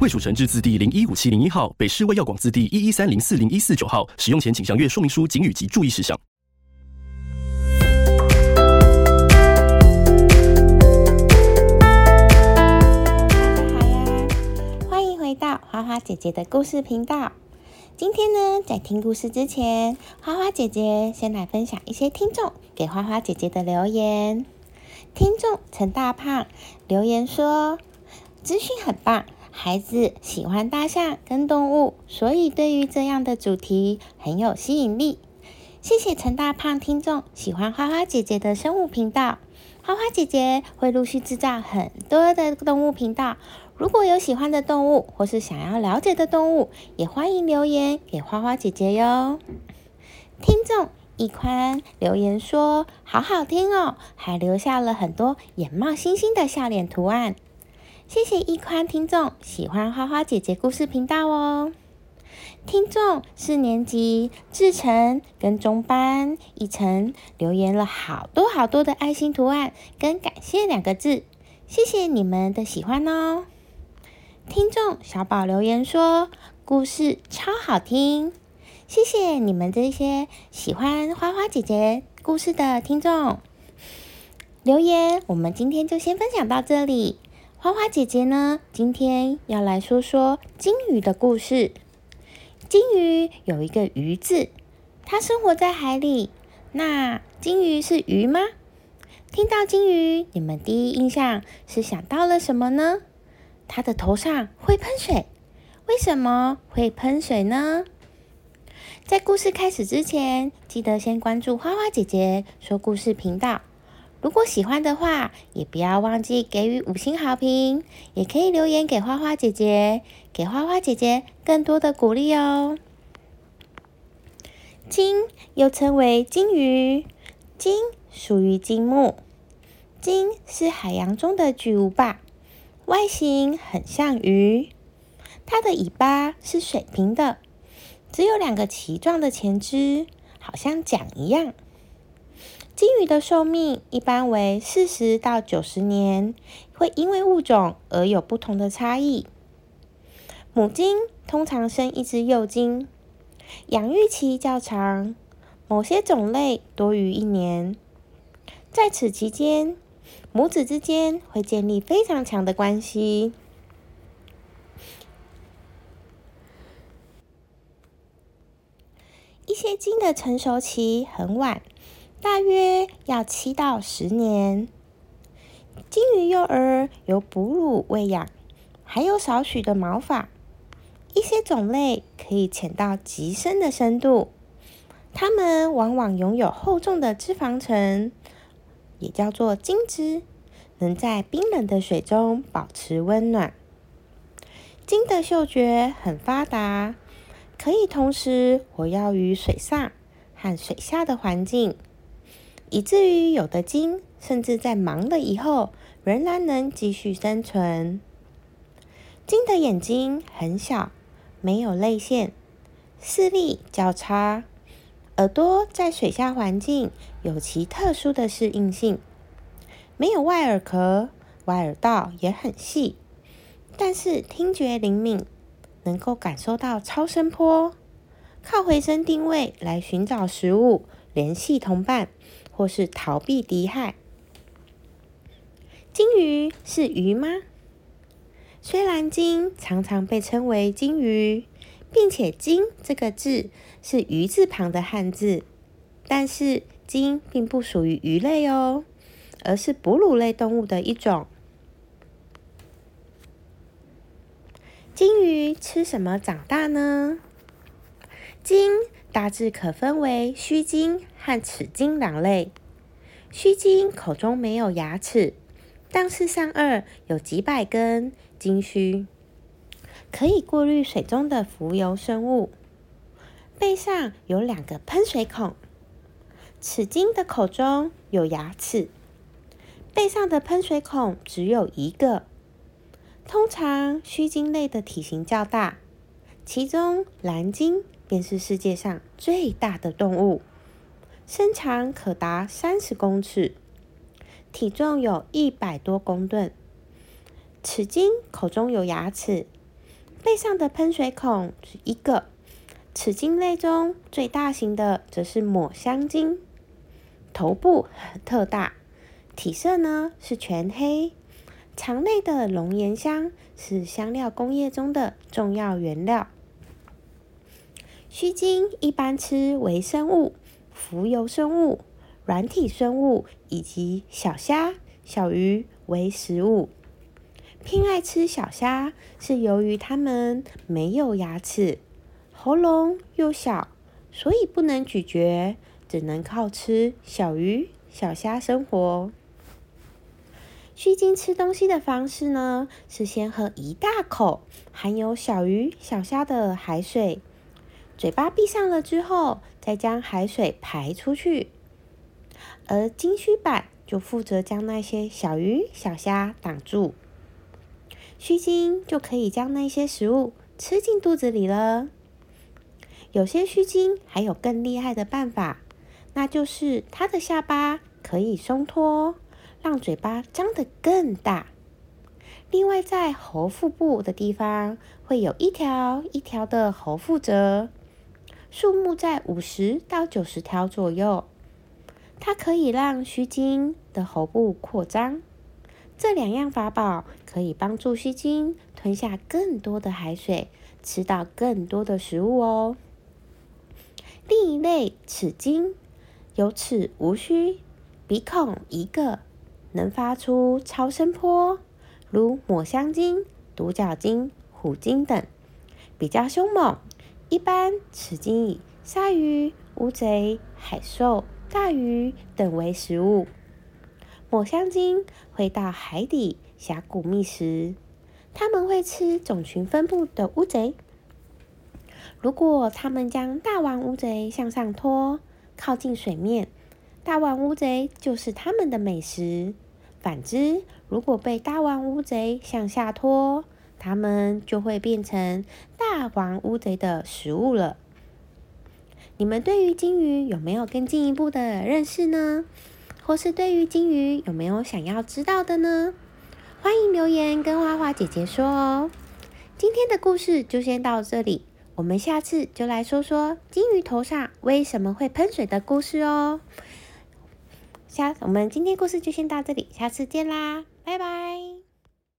卫蜀成字字第零一五七零一号，北市卫药广字第一一三零四零一四九号。使用前请详阅说明书、警语及注意事项。欢迎回到花花姐姐的故事频道。今天呢，在听故事之前，花花姐姐先来分享一些听众给花花姐姐的留言。听众陈大胖留言说：“资讯很棒，孩子喜欢大象跟动物，所以对于这样的主题很有吸引力。”谢谢陈大胖听众喜欢花花姐姐的生物频道。花花姐姐会陆续制造很多的动物频道。如果有喜欢的动物，或是想要了解的动物，也欢迎留言给花花姐姐哟。听众一宽留言说：“好好听哦，还留下了很多眼冒星星的笑脸图案。”谢谢一宽听众喜欢花花姐姐故事频道哦。听众四年级志成跟中班一成留言了好多好多的爱心图案跟感谢两个字，谢谢你们的喜欢哦。听众小宝留言说：“故事超好听，谢谢你们这些喜欢花花姐姐故事的听众留言。我们今天就先分享到这里。花花姐姐呢，今天要来说说金鱼的故事。金鱼有一个‘鱼’字，它生活在海里。那金鱼是鱼吗？听到金鱼，你们第一印象是想到了什么呢？”它的头上会喷水，为什么会喷水呢？在故事开始之前，记得先关注花花姐姐说故事频道。如果喜欢的话，也不要忘记给予五星好评，也可以留言给花花姐姐，给花花姐姐更多的鼓励哦。金又称为金鱼，金属于金目，金是海洋中的巨无霸。外形很像鱼，它的尾巴是水平的，只有两个鳍状的前肢，好像桨一样。金鱼的寿命一般为四十到九十年，会因为物种而有不同的差异。母金通常生一只幼金，养育期较长，某些种类多于一年。在此期间，母子之间会建立非常强的关系。一些金的成熟期很晚，大约要七到十年。金鱼幼儿由哺乳喂养，还有少许的毛发。一些种类可以潜到极深的深度，它们往往拥有厚重的脂肪层。也叫做金枝，能在冰冷的水中保持温暖。鲸的嗅觉很发达，可以同时活跃于水上和水下的环境，以至于有的鲸甚至在忙了以后仍然能继续生存。鲸的眼睛很小，没有泪腺，视力较差。耳朵在水下环境有其特殊的适应性，没有外耳壳，外耳道也很细，但是听觉灵敏，能够感受到超声波，靠回声定位来寻找食物、联系同伴或是逃避敌害。金鱼是鱼吗？虽然金常常被称为金鱼。并且“金”这个字是“鱼”字旁的汉字，但是金并不属于鱼类哦，而是哺乳类动物的一种。金鱼吃什么长大呢？金大致可分为须鲸和齿鲸两类。须鲸口中没有牙齿，但是上颚有几百根鲸须。可以过滤水中的浮游生物。背上有两个喷水孔。齿鲸的口中有牙齿，背上的喷水孔只有一个。通常须鲸类的体型较大，其中蓝鲸便是世界上最大的动物，身长可达三十公尺，体重有一百多公吨。齿鲸口中有牙齿，背上的喷水孔只一个。齿鲸类中最大型的则是抹香鲸。头部很特大，体色呢是全黑。肠内的龙涎香是香料工业中的重要原料。须鲸一般吃微生物、浮游生物、软体生物以及小虾、小鱼为食物。偏爱吃小虾，是由于它们没有牙齿，喉咙又小，所以不能咀嚼。只能靠吃小鱼、小虾生活。须鲸吃东西的方式呢，是先喝一大口含有小鱼、小虾的海水，嘴巴闭上了之后，再将海水排出去。而鲸须板就负责将那些小鱼、小虾挡住，须鲸就可以将那些食物吃进肚子里了。有些须鲸还有更厉害的办法。那就是它的下巴可以松脱，让嘴巴张得更大。另外，在喉腹部的地方会有一条一条的喉腹褶，数目在五十到九十条左右。它可以让须鲸的喉部扩张。这两样法宝可以帮助须鲸吞下更多的海水，吃到更多的食物哦。另一类齿鲸。有齿无须，鼻孔一个，能发出超声波，如抹香鲸、独角鲸、虎鲸等，比较凶猛。一般齿鲸以鲨鱼、乌贼、海兽、大鱼等为食物。抹香鲸会到海底峡谷觅食，它们会吃种群分布的乌贼。如果它们将大王乌贼向上拖，靠近水面，大王乌贼就是它们的美食。反之，如果被大王乌贼向下拖，它们就会变成大王乌贼的食物了。你们对于金鱼有没有更进一步的认识呢？或是对于金鱼有没有想要知道的呢？欢迎留言跟花花姐姐说哦。今天的故事就先到这里。我们下次就来说说金鱼头上为什么会喷水的故事哦。下，我们今天故事就先到这里，下次见啦，拜拜。